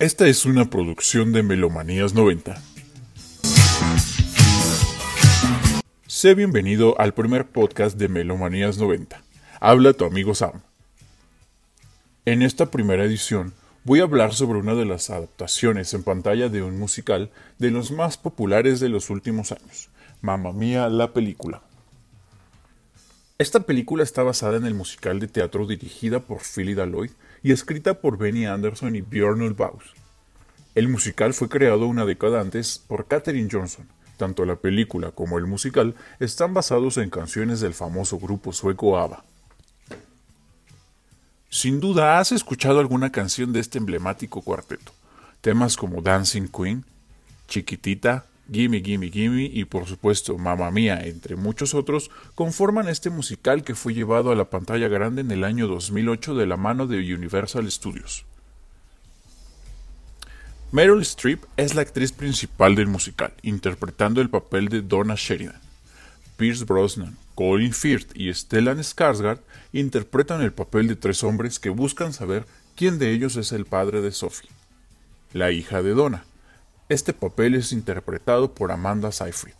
Esta es una producción de Melomanías 90. Sé bienvenido al primer podcast de Melomanías 90. Habla tu amigo Sam. En esta primera edición voy a hablar sobre una de las adaptaciones en pantalla de un musical de los más populares de los últimos años, Mamma Mía la película. Esta película está basada en el musical de teatro dirigida por Philly Lloyd y escrita por Benny Anderson y Björn Ulvaeus. El musical fue creado una década antes por Katherine Johnson. Tanto la película como el musical están basados en canciones del famoso grupo sueco ABBA. Sin duda has escuchado alguna canción de este emblemático cuarteto. Temas como Dancing Queen, Chiquitita, Gimme Gimme Gimme y por supuesto Mamma Mía, entre muchos otros, conforman este musical que fue llevado a la pantalla grande en el año 2008 de la mano de Universal Studios. Meryl Streep es la actriz principal del musical, interpretando el papel de Donna Sheridan. Pierce Brosnan, Colin Firth y Stellan Skarsgård interpretan el papel de tres hombres que buscan saber quién de ellos es el padre de Sophie, la hija de Donna, este papel es interpretado por Amanda Seyfried.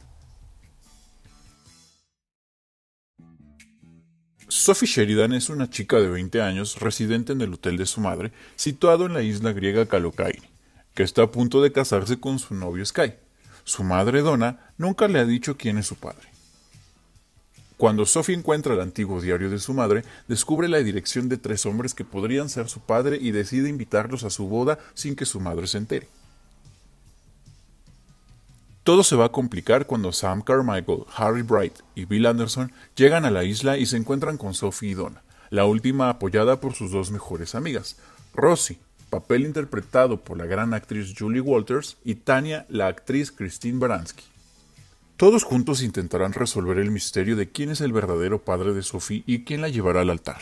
Sophie Sheridan es una chica de 20 años residente en el hotel de su madre, situado en la isla griega Kalokairi, que está a punto de casarse con su novio Sky. Su madre Donna nunca le ha dicho quién es su padre. Cuando Sophie encuentra el antiguo diario de su madre, descubre la dirección de tres hombres que podrían ser su padre y decide invitarlos a su boda sin que su madre se entere. Todo se va a complicar cuando Sam Carmichael, Harry Bright y Bill Anderson llegan a la isla y se encuentran con Sophie y Donna, la última apoyada por sus dos mejores amigas, Rosie, papel interpretado por la gran actriz Julie Walters, y Tania, la actriz Christine Baranski. Todos juntos intentarán resolver el misterio de quién es el verdadero padre de Sophie y quién la llevará al altar.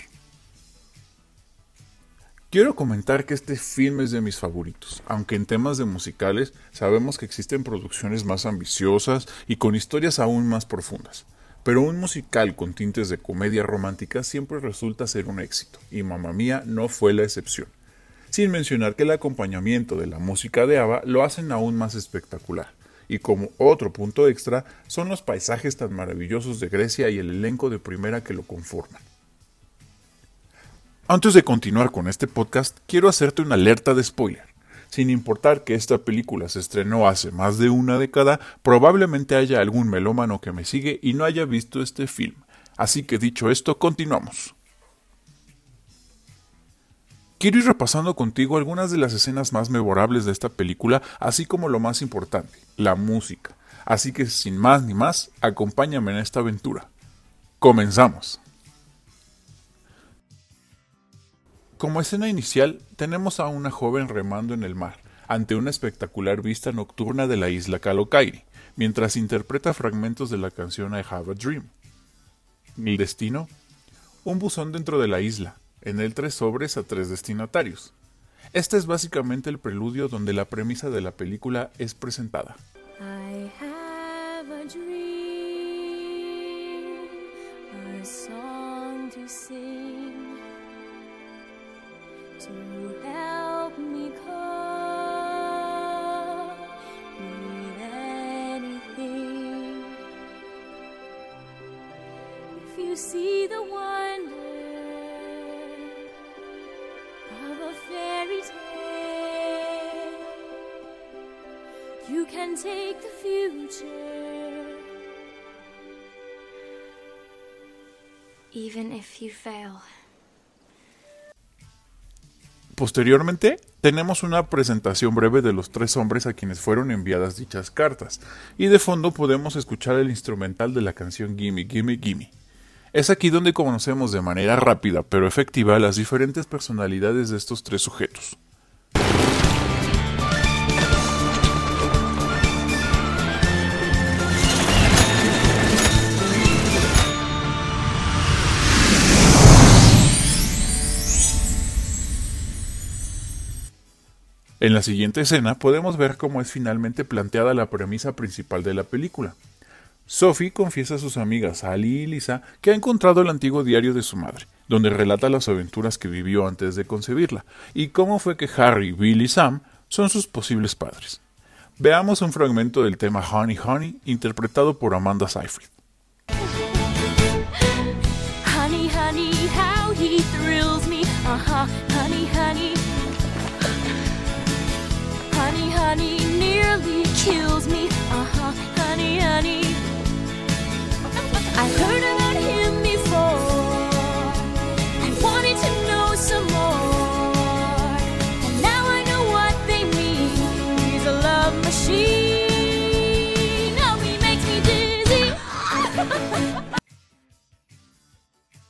Quiero comentar que este film es de mis favoritos, aunque en temas de musicales sabemos que existen producciones más ambiciosas y con historias aún más profundas. Pero un musical con tintes de comedia romántica siempre resulta ser un éxito, y Mamma Mía no fue la excepción. Sin mencionar que el acompañamiento de la música de Ava lo hacen aún más espectacular. Y como otro punto extra son los paisajes tan maravillosos de Grecia y el elenco de primera que lo conforman. Antes de continuar con este podcast, quiero hacerte una alerta de spoiler. Sin importar que esta película se estrenó hace más de una década, probablemente haya algún melómano que me sigue y no haya visto este film. Así que dicho esto, continuamos. Quiero ir repasando contigo algunas de las escenas más memorables de esta película, así como lo más importante, la música. Así que sin más ni más, acompáñame en esta aventura. Comenzamos. Como escena inicial, tenemos a una joven remando en el mar, ante una espectacular vista nocturna de la isla Kalokairi, mientras interpreta fragmentos de la canción I Have a Dream. Mi destino? Un buzón dentro de la isla, en él tres sobres a tres destinatarios. Este es básicamente el preludio donde la premisa de la película es presentada. I have a dream, song. See the wonder of a fairy tale, you can take the future. Even if you fail. Posteriormente, tenemos una presentación breve de los tres hombres a quienes fueron enviadas dichas cartas, y de fondo podemos escuchar el instrumental de la canción Gimme, Gimme, Gimme. Es aquí donde conocemos de manera rápida pero efectiva las diferentes personalidades de estos tres sujetos. En la siguiente escena podemos ver cómo es finalmente planteada la premisa principal de la película. Sophie confiesa a sus amigas Ali y Lisa que ha encontrado el antiguo diario de su madre, donde relata las aventuras que vivió antes de concebirla, y cómo fue que Harry, Bill y Sam son sus posibles padres. Veamos un fragmento del tema Honey Honey interpretado por Amanda Seyfried. Honey, honey, how he me. Uh huh,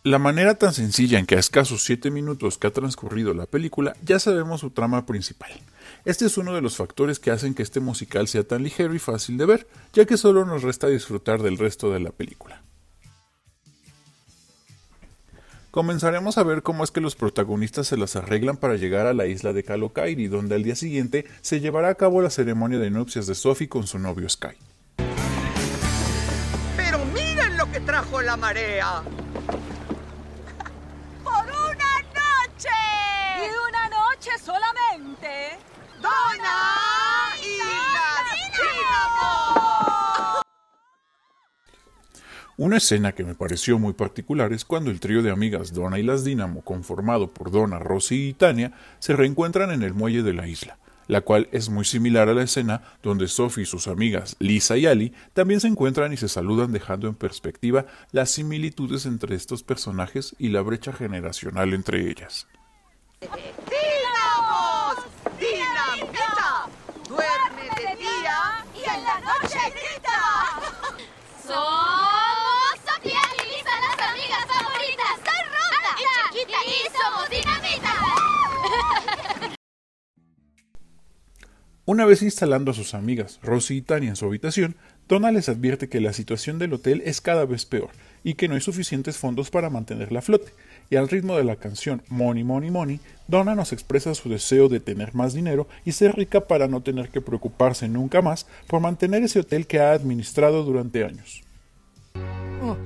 La manera tan sencilla en que a escasos 7 minutos que ha transcurrido la película ya sabemos su trama principal. Este es uno de los factores que hacen que este musical sea tan ligero y fácil de ver, ya que solo nos resta disfrutar del resto de la película. Comenzaremos a ver cómo es que los protagonistas se las arreglan para llegar a la isla de Kalokairi, donde al día siguiente se llevará a cabo la ceremonia de nupcias de Sophie con su novio Sky. Pero miren lo que trajo la marea. ¡Por una noche! Y una noche solamente. ¡Dona y las Dínamo! Una escena que me pareció muy particular es cuando el trío de amigas Donna y las Dínamo, conformado por Donna, Rosy y Tania, se reencuentran en el muelle de la isla, la cual es muy similar a la escena donde Sophie y sus amigas Lisa y Ali también se encuentran y se saludan dejando en perspectiva las similitudes entre estos personajes y la brecha generacional entre ellas. ¡Dínamos! ¡Dinamita! Duerme de día Y en la noche grita. Una vez instalando a sus amigas Rosy y Tania en su habitación, Donna les advierte que la situación del hotel es cada vez peor y que no hay suficientes fondos para mantenerla a flote. Y al ritmo de la canción Money Money Money, Donna nos expresa su deseo de tener más dinero y ser rica para no tener que preocuparse nunca más por mantener ese hotel que ha administrado durante años. Money,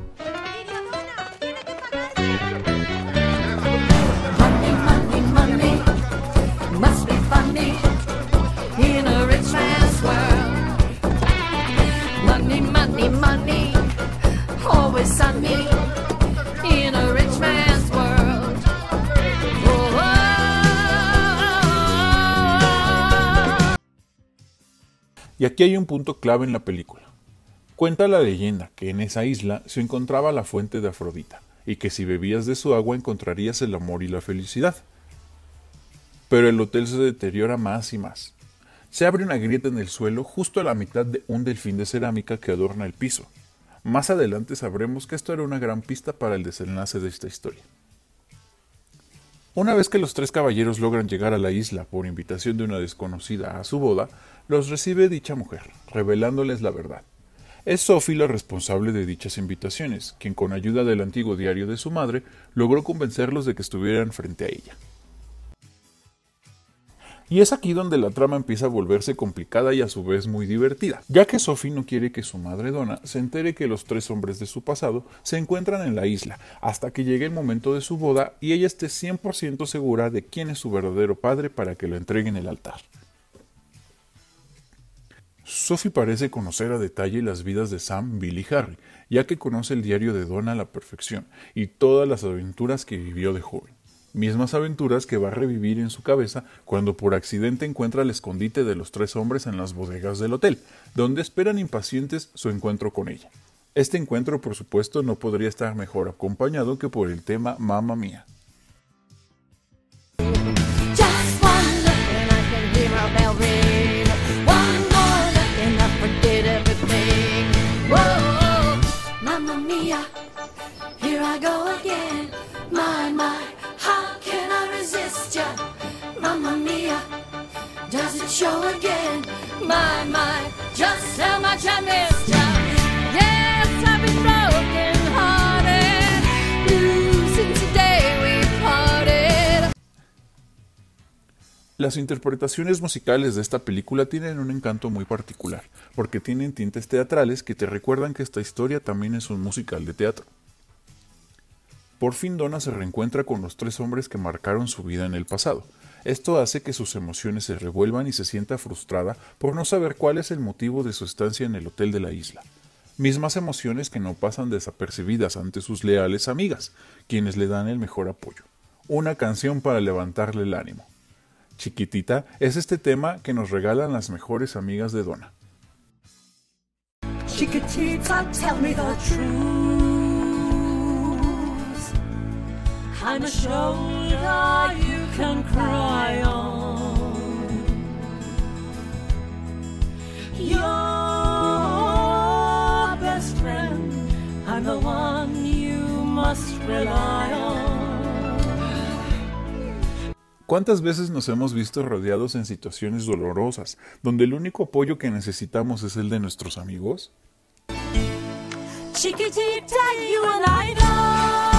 Y aquí hay un punto clave en la película. Cuenta la leyenda que en esa isla se encontraba la fuente de Afrodita, y que si bebías de su agua encontrarías el amor y la felicidad. Pero el hotel se deteriora más y más. Se abre una grieta en el suelo justo a la mitad de un delfín de cerámica que adorna el piso. Más adelante sabremos que esto era una gran pista para el desenlace de esta historia. Una vez que los tres caballeros logran llegar a la isla por invitación de una desconocida a su boda, los recibe dicha mujer, revelándoles la verdad. Es Sophie la responsable de dichas invitaciones, quien con ayuda del antiguo diario de su madre logró convencerlos de que estuvieran frente a ella. Y es aquí donde la trama empieza a volverse complicada y a su vez muy divertida, ya que Sophie no quiere que su madre Donna se entere que los tres hombres de su pasado se encuentran en la isla, hasta que llegue el momento de su boda y ella esté 100% segura de quién es su verdadero padre para que lo entregue en el altar. Sophie parece conocer a detalle las vidas de Sam, Bill y Harry, ya que conoce el diario de Donna a la perfección y todas las aventuras que vivió de joven. Mismas aventuras que va a revivir en su cabeza cuando por accidente encuentra el escondite de los tres hombres en las bodegas del hotel, donde esperan impacientes su encuentro con ella. Este encuentro, por supuesto, no podría estar mejor acompañado que por el tema Mamma Mía. Show again? My, my. Yes. Las interpretaciones musicales de esta película tienen un encanto muy particular, porque tienen tintes teatrales que te recuerdan que esta historia también es un musical de teatro. Por fin Donna se reencuentra con los tres hombres que marcaron su vida en el pasado. Esto hace que sus emociones se revuelvan y se sienta frustrada por no saber cuál es el motivo de su estancia en el hotel de la isla. Mismas emociones que no pasan desapercibidas ante sus leales amigas, quienes le dan el mejor apoyo. Una canción para levantarle el ánimo. Chiquitita es este tema que nos regalan las mejores amigas de Donna. Chiquitita, tell me the truth. Can cry on. Your best friend, I'm the one you must rely on. ¿Cuántas veces nos hemos visto rodeados en situaciones dolorosas, donde el único apoyo que necesitamos es el de nuestros amigos? Chiquitita, you and I know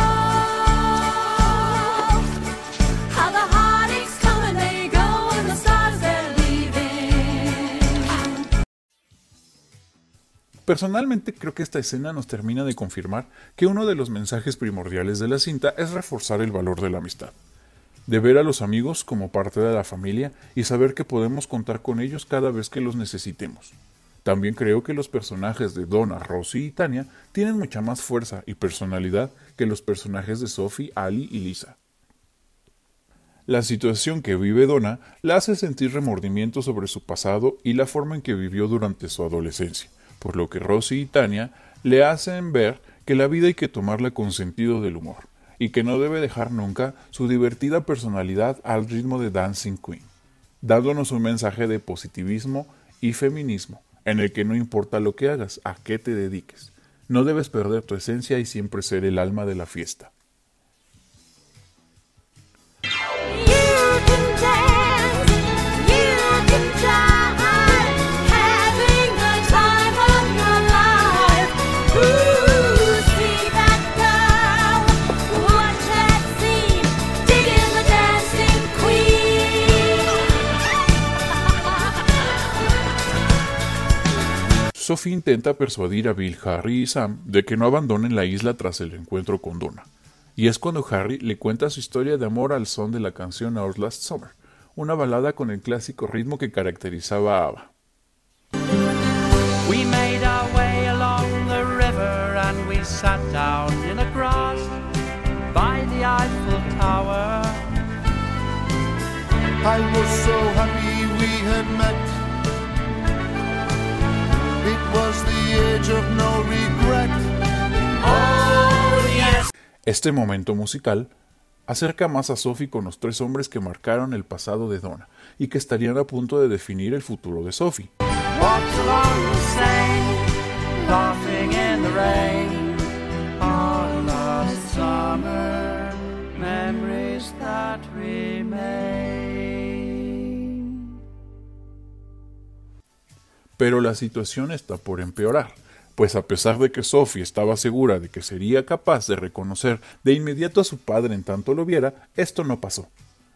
Personalmente creo que esta escena nos termina de confirmar que uno de los mensajes primordiales de la cinta es reforzar el valor de la amistad, de ver a los amigos como parte de la familia y saber que podemos contar con ellos cada vez que los necesitemos. También creo que los personajes de Donna, Rosie y Tania tienen mucha más fuerza y personalidad que los personajes de Sophie, Ali y Lisa. La situación que vive Donna la hace sentir remordimiento sobre su pasado y la forma en que vivió durante su adolescencia, por lo que Rosie y Tania le hacen ver que la vida hay que tomarla con sentido del humor y que no debe dejar nunca su divertida personalidad al ritmo de Dancing Queen, dándonos un mensaje de positivismo y feminismo, en el que no importa lo que hagas, a qué te dediques, no debes perder tu esencia y siempre ser el alma de la fiesta. Sophie intenta persuadir a Bill, Harry y Sam de que no abandonen la isla tras el encuentro con Donna. Y es cuando Harry le cuenta su historia de amor al son de la canción Our Last Summer, una balada con el clásico ritmo que caracterizaba a ABBA. We made our way along the river and we sat down in the grass by the Eiffel Tower. I was so happy Este momento musical acerca más a Sophie con los tres hombres que marcaron el pasado de Donna y que estarían a punto de definir el futuro de Sophie. Pero la situación está por empeorar, pues a pesar de que Sophie estaba segura de que sería capaz de reconocer de inmediato a su padre en tanto lo viera, esto no pasó.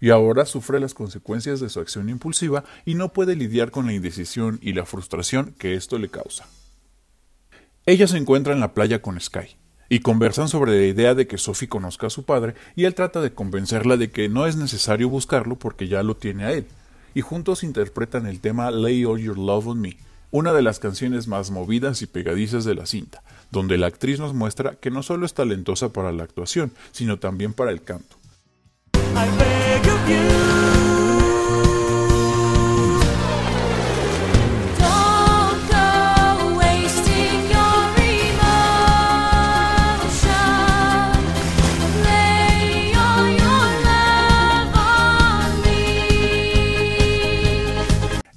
Y ahora sufre las consecuencias de su acción impulsiva y no puede lidiar con la indecisión y la frustración que esto le causa. Ella se encuentra en la playa con Sky y conversan sobre la idea de que Sophie conozca a su padre y él trata de convencerla de que no es necesario buscarlo porque ya lo tiene a él. Y juntos interpretan el tema Lay All Your Love on Me, una de las canciones más movidas y pegadizas de la cinta, donde la actriz nos muestra que no solo es talentosa para la actuación, sino también para el canto.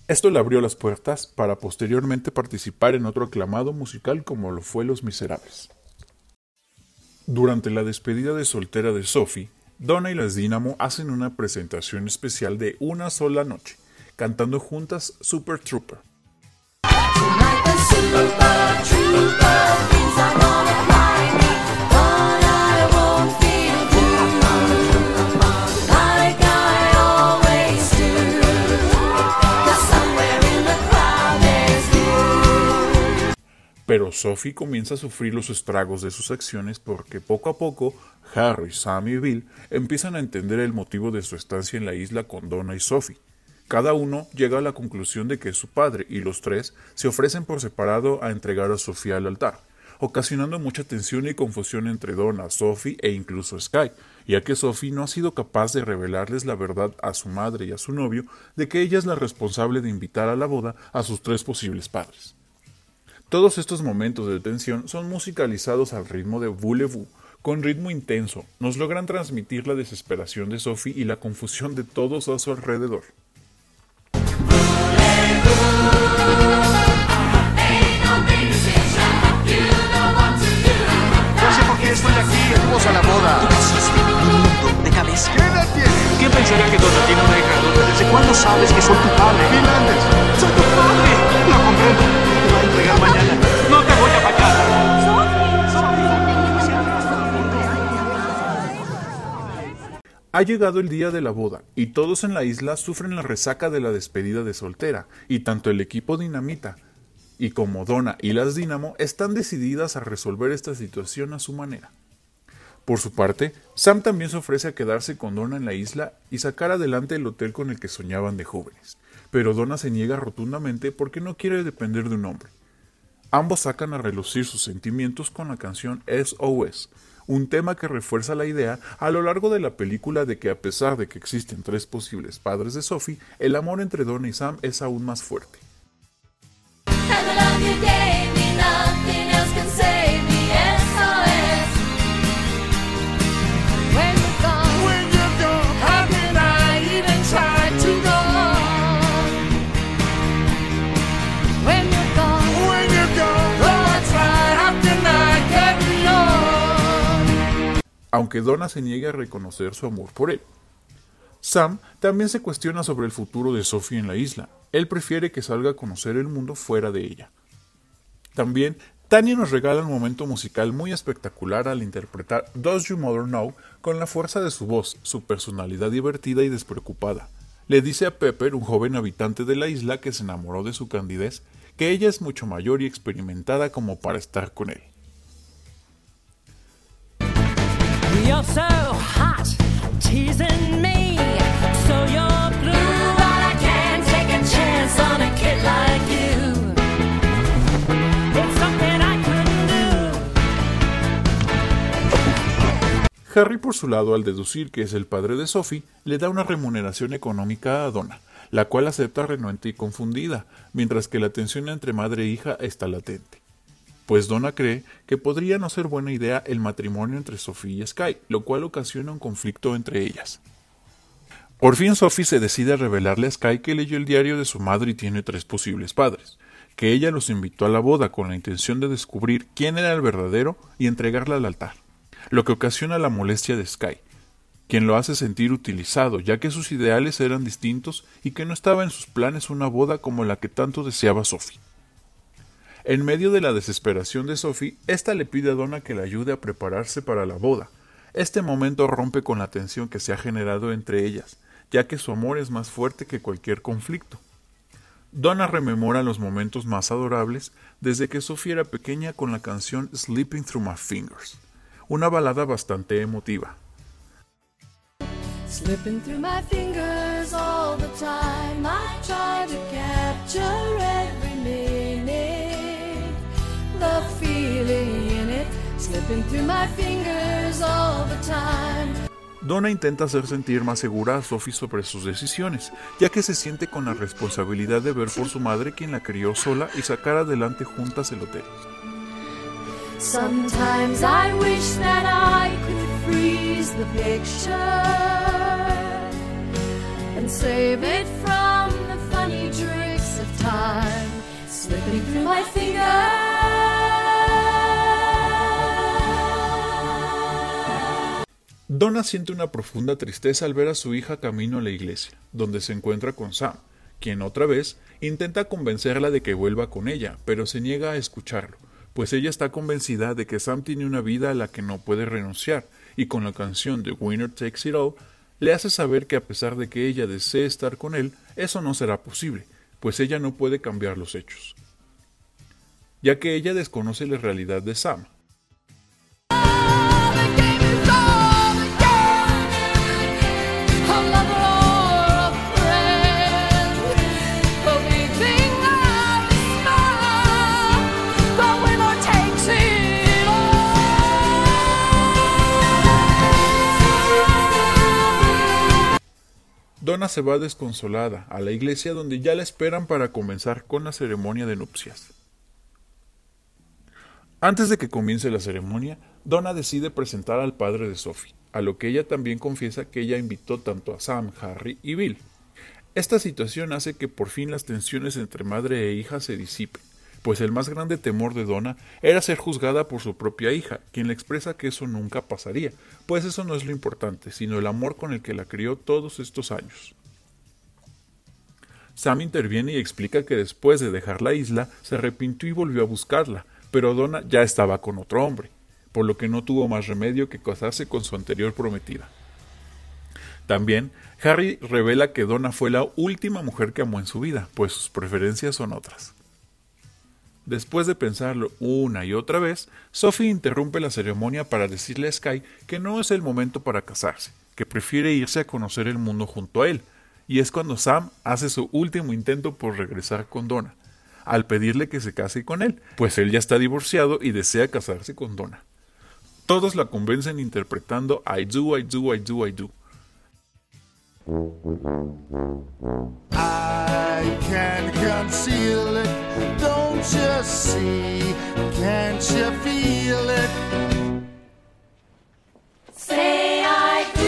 Esto le abrió las puertas para posteriormente participar en otro aclamado musical como lo fue Los Miserables. Durante la despedida de soltera de Sophie, Donna y las Dynamo hacen una presentación especial de una sola noche, cantando juntas Super Trooper. Super trooper, Pero Sophie comienza a sufrir los estragos de sus acciones porque poco a poco Harry, Sam y Bill empiezan a entender el motivo de su estancia en la isla con Donna y Sophie. Cada uno llega a la conclusión de que es su padre y los tres se ofrecen por separado a entregar a Sophie al altar, ocasionando mucha tensión y confusión entre Donna, Sophie e incluso Sky, ya que Sophie no ha sido capaz de revelarles la verdad a su madre y a su novio de que ella es la responsable de invitar a la boda a sus tres posibles padres. Todos estos momentos de tensión son musicalizados al ritmo de Voulez-vous, con ritmo intenso, nos logran transmitir la desesperación de Sophie y la confusión de todos a su alrededor. No sé por qué estoy aquí. Vamos a la boda. ¿De cabeza? ¿Qué edad tienes? ¿Quién pensará que Donna tiene una hija adulta? ¿Desde cuándo sabes que soy tu padre? Finlandes. ¡Soy tu padre! Lo comprendo. Te va a entregar mañana. ¡No te voy a fallar! Ha llegado el día de la boda y todos en la isla sufren la resaca de la despedida de soltera y tanto el equipo Dinamita y como Donna y las Dínamo están decididas a resolver esta situación a su manera. Por su parte, Sam también se ofrece a quedarse con Donna en la isla y sacar adelante el hotel con el que soñaban de jóvenes, pero Donna se niega rotundamente porque no quiere depender de un hombre. Ambos sacan a relucir sus sentimientos con la canción SOS, un tema que refuerza la idea a lo largo de la película de que a pesar de que existen tres posibles padres de Sophie, el amor entre Donna y Sam es aún más fuerte. Aunque Donna se niega a reconocer su amor por él. Sam también se cuestiona sobre el futuro de Sophie en la isla. Él prefiere que salga a conocer el mundo fuera de ella. También, Tanya nos regala un momento musical muy espectacular al interpretar Does Your Mother Know con la fuerza de su voz, su personalidad divertida y despreocupada. Le dice a Pepper, un joven habitante de la isla que se enamoró de su candidez, que ella es mucho mayor y experimentada como para estar con él. Harry, por su lado, al deducir que es el padre de Sophie, le da una remuneración económica a Donna, la cual acepta renuente y confundida, mientras que la tensión entre madre e hija está latente. Pues Donna cree que podría no ser buena idea el matrimonio entre Sophie y Sky, lo cual ocasiona un conflicto entre ellas. Por fin Sophie se decide a revelarle a Sky que leyó el diario de su madre y tiene tres posibles padres, que ella los invitó a la boda con la intención de descubrir quién era el verdadero y entregarla al altar, lo que ocasiona la molestia de Sky, quien lo hace sentir utilizado, ya que sus ideales eran distintos y que no estaba en sus planes una boda como la que tanto deseaba Sophie. En medio de la desesperación de Sophie, ésta le pide a Donna que la ayude a prepararse para la boda. Este momento rompe con la tensión que se ha generado entre ellas, ya que su amor es más fuerte que cualquier conflicto. Donna rememora los momentos más adorables desde que Sophie era pequeña con la canción Sleeping Through My Fingers, una balada bastante emotiva. Slipping through my fingers all the time. I try to capture. The feeling in it. Slipping through my fingers all the time. Donna intenta hacer sentir más segura a Sophie sobre sus decisiones, ya que se siente con la responsabilidad de ver por su madre quien la crió sola y sacar adelante juntas el hotel. Sometimes I wish that I could freeze the picture and save it from the funny tricks of time slipping through my fingers. Donna siente una profunda tristeza al ver a su hija camino a la iglesia, donde se encuentra con Sam, quien otra vez intenta convencerla de que vuelva con ella, pero se niega a escucharlo, pues ella está convencida de que Sam tiene una vida a la que no puede renunciar, y con la canción de Winner Takes It All, le hace saber que a pesar de que ella desee estar con él, eso no será posible, pues ella no puede cambiar los hechos. ya que ella desconoce la realidad de Sam. Donna se va desconsolada a la iglesia donde ya la esperan para comenzar con la ceremonia de nupcias. Antes de que comience la ceremonia, Donna decide presentar al padre de Sophie, a lo que ella también confiesa que ella invitó tanto a Sam, Harry y Bill. Esta situación hace que por fin las tensiones entre madre e hija se disipen, pues el más grande temor de Donna era ser juzgada por su propia hija, quien le expresa que eso nunca pasaría, pues eso no es lo importante, sino el amor con el que la crió todos estos años. Sam interviene y explica que después de dejar la isla se arrepintió y volvió a buscarla, pero Donna ya estaba con otro hombre, por lo que no tuvo más remedio que casarse con su anterior prometida. También, Harry revela que Donna fue la última mujer que amó en su vida, pues sus preferencias son otras. Después de pensarlo una y otra vez, Sophie interrumpe la ceremonia para decirle a Sky que no es el momento para casarse, que prefiere irse a conocer el mundo junto a él, y es cuando Sam hace su último intento por regresar con Donna, al pedirle que se case con él, pues él ya está divorciado y desea casarse con Donna. Todos la convencen interpretando I do, I do, I do, I do. I can't conceal it. Don't you see? Can't you feel it? Say I do.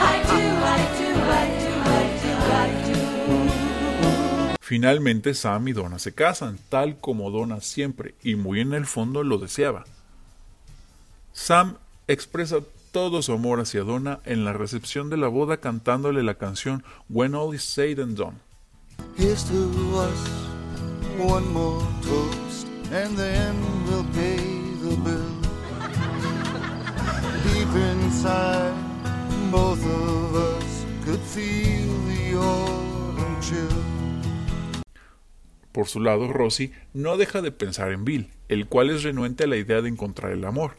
I do, I do, I do, I do, I do. Finalmente Sam y Donna se casan, tal como Donna siempre y muy en el fondo lo deseaba. Sam expresa todo su amor hacia Donna en la recepción de la boda cantándole la canción When All Is Said and Done. Here's to us, one more toast, and then we'll pay the bill. Deep inside, both of us could feel the autumn chill. Por su lado, Rosie no deja de pensar en Bill, el cual es renuente a la idea de encontrar el amor.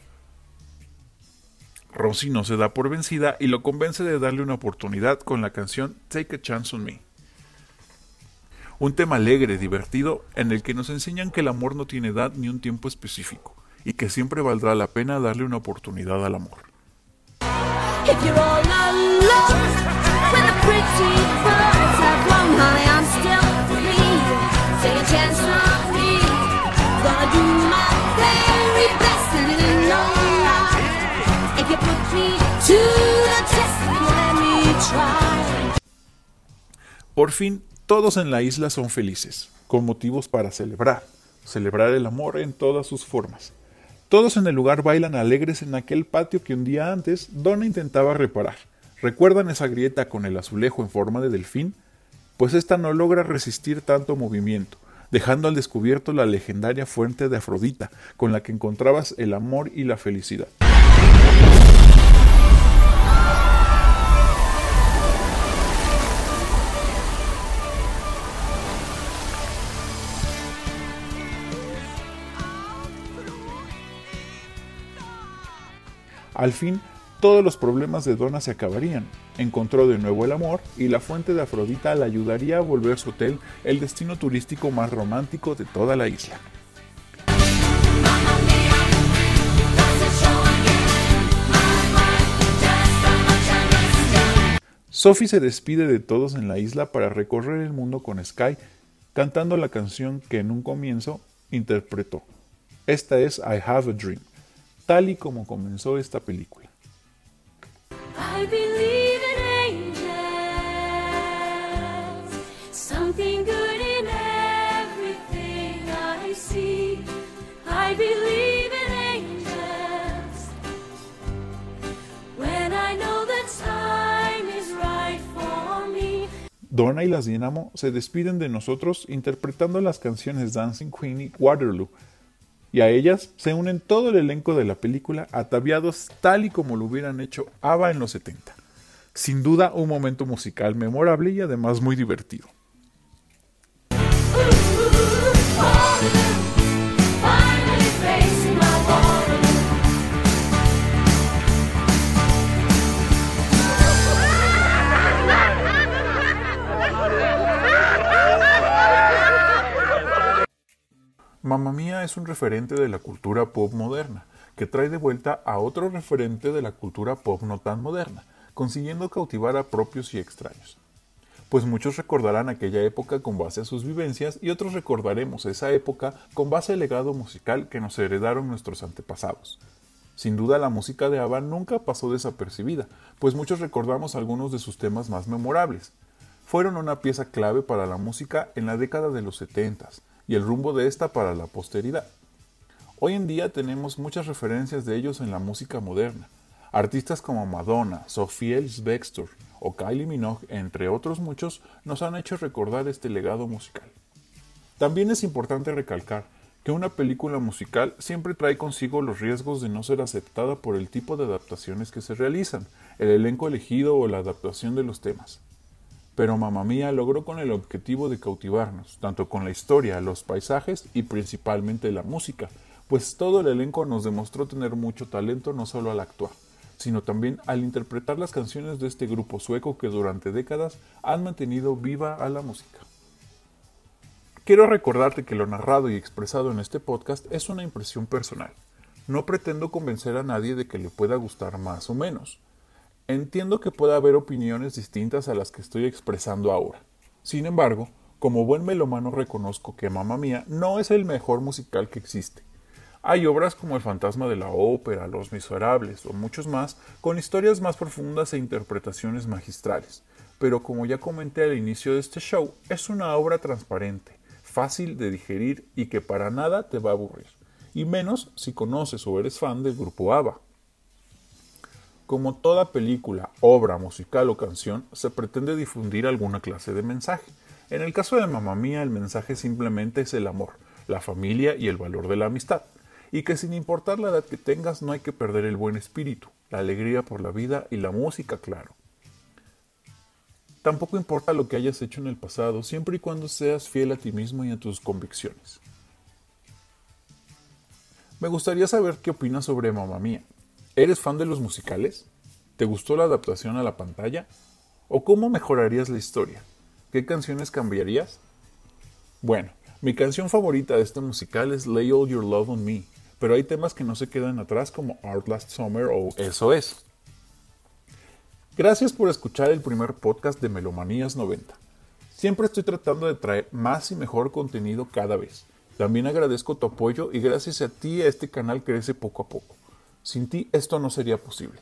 Rosie no se da por vencida y lo convence de darle una oportunidad con la canción Take a Chance on Me. Un tema alegre, divertido, en el que nos enseñan que el amor no tiene edad ni un tiempo específico, y que siempre valdrá la pena darle una oportunidad al amor. Por fin, todos en la isla son felices, con motivos para celebrar, celebrar el amor en todas sus formas. Todos en el lugar bailan alegres en aquel patio que un día antes Donna intentaba reparar. ¿Recuerdan esa grieta con el azulejo en forma de delfín? Pues esta no logra resistir tanto movimiento, dejando al descubierto la legendaria fuente de Afrodita, con la que encontrabas el amor y la felicidad. Al fin, todos los problemas de Donna se acabarían. Encontró de nuevo el amor y la fuente de Afrodita le ayudaría a volver su hotel el destino turístico más romántico de toda la isla. Sophie se despide de todos en la isla para recorrer el mundo con Sky, cantando la canción que en un comienzo interpretó. Esta es I Have a Dream, tal y como comenzó esta película. I believe in angels, something good in everything I see. I believe in angels when I know the time is right for me. Donna y las Dynamo se despiden de nosotros interpretando las canciones Dancing Queen y Waterloo, y a ellas se unen todo el elenco de la película ataviados tal y como lo hubieran hecho ABBA en los 70. Sin duda un momento musical memorable y además muy divertido. Es un referente de la cultura pop moderna, que trae de vuelta a otro referente de la cultura pop no tan moderna, consiguiendo cautivar a propios y extraños. Pues muchos recordarán aquella época con base a sus vivencias y otros recordaremos esa época con base al legado musical que nos heredaron nuestros antepasados. Sin duda la música de ABBA nunca pasó desapercibida, pues muchos recordamos algunos de sus temas más memorables. Fueron una pieza clave para la música en la década de los 70 y el rumbo de esta para la posteridad. Hoy en día tenemos muchas referencias de ellos en la música moderna. Artistas como Madonna, Sophie Ellis-Bextor o Kylie Minogue, entre otros muchos, nos han hecho recordar este legado musical. También es importante recalcar que una película musical siempre trae consigo los riesgos de no ser aceptada por el tipo de adaptaciones que se realizan, el elenco elegido o la adaptación de los temas. Pero Mamma Mía logró con el objetivo de cautivarnos, tanto con la historia, los paisajes y principalmente la música, pues todo el elenco nos demostró tener mucho talento no solo al actuar, sino también al interpretar las canciones de este grupo sueco que durante décadas han mantenido viva a la música. Quiero recordarte que lo narrado y expresado en este podcast es una impresión personal. No pretendo convencer a nadie de que le pueda gustar más o menos. Entiendo que pueda haber opiniones distintas a las que estoy expresando ahora. Sin embargo, como buen melomano reconozco que Mamma Mía no es el mejor musical que existe. Hay obras como El fantasma de la ópera, Los miserables o muchos más con historias más profundas e interpretaciones magistrales, pero como ya comenté al inicio de este show, es una obra transparente, fácil de digerir y que para nada te va a aburrir, y menos si conoces o eres fan del grupo ABBA. Como toda película, obra, musical o canción, se pretende difundir alguna clase de mensaje. En el caso de Mamma Mía, el mensaje simplemente es el amor, la familia y el valor de la amistad, y que sin importar la edad que tengas no hay que perder el buen espíritu, la alegría por la vida y la música, claro. Tampoco importa lo que hayas hecho en el pasado, siempre y cuando seas fiel a ti mismo y a tus convicciones. Me gustaría saber qué opinas sobre Mamma Mía. ¿Eres fan de los musicales? ¿Te gustó la adaptación a la pantalla? ¿O cómo mejorarías la historia? ¿Qué canciones cambiarías? Bueno, mi canción favorita de este musical es Lay All Your Love on Me, pero hay temas que no se quedan atrás como Art Last Summer o Eso es. Gracias por escuchar el primer podcast de Melomanías 90. Siempre estoy tratando de traer más y mejor contenido cada vez. También agradezco tu apoyo y gracias a ti este canal crece poco a poco. Sin ti esto no sería posible.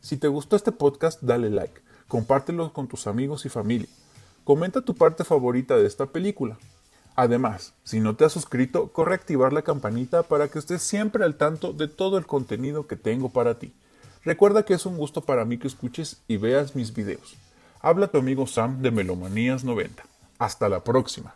Si te gustó este podcast, dale like, compártelo con tus amigos y familia. Comenta tu parte favorita de esta película. Además, si no te has suscrito, corre a activar la campanita para que estés siempre al tanto de todo el contenido que tengo para ti. Recuerda que es un gusto para mí que escuches y veas mis videos. Habla tu amigo Sam de Melomanías 90. Hasta la próxima.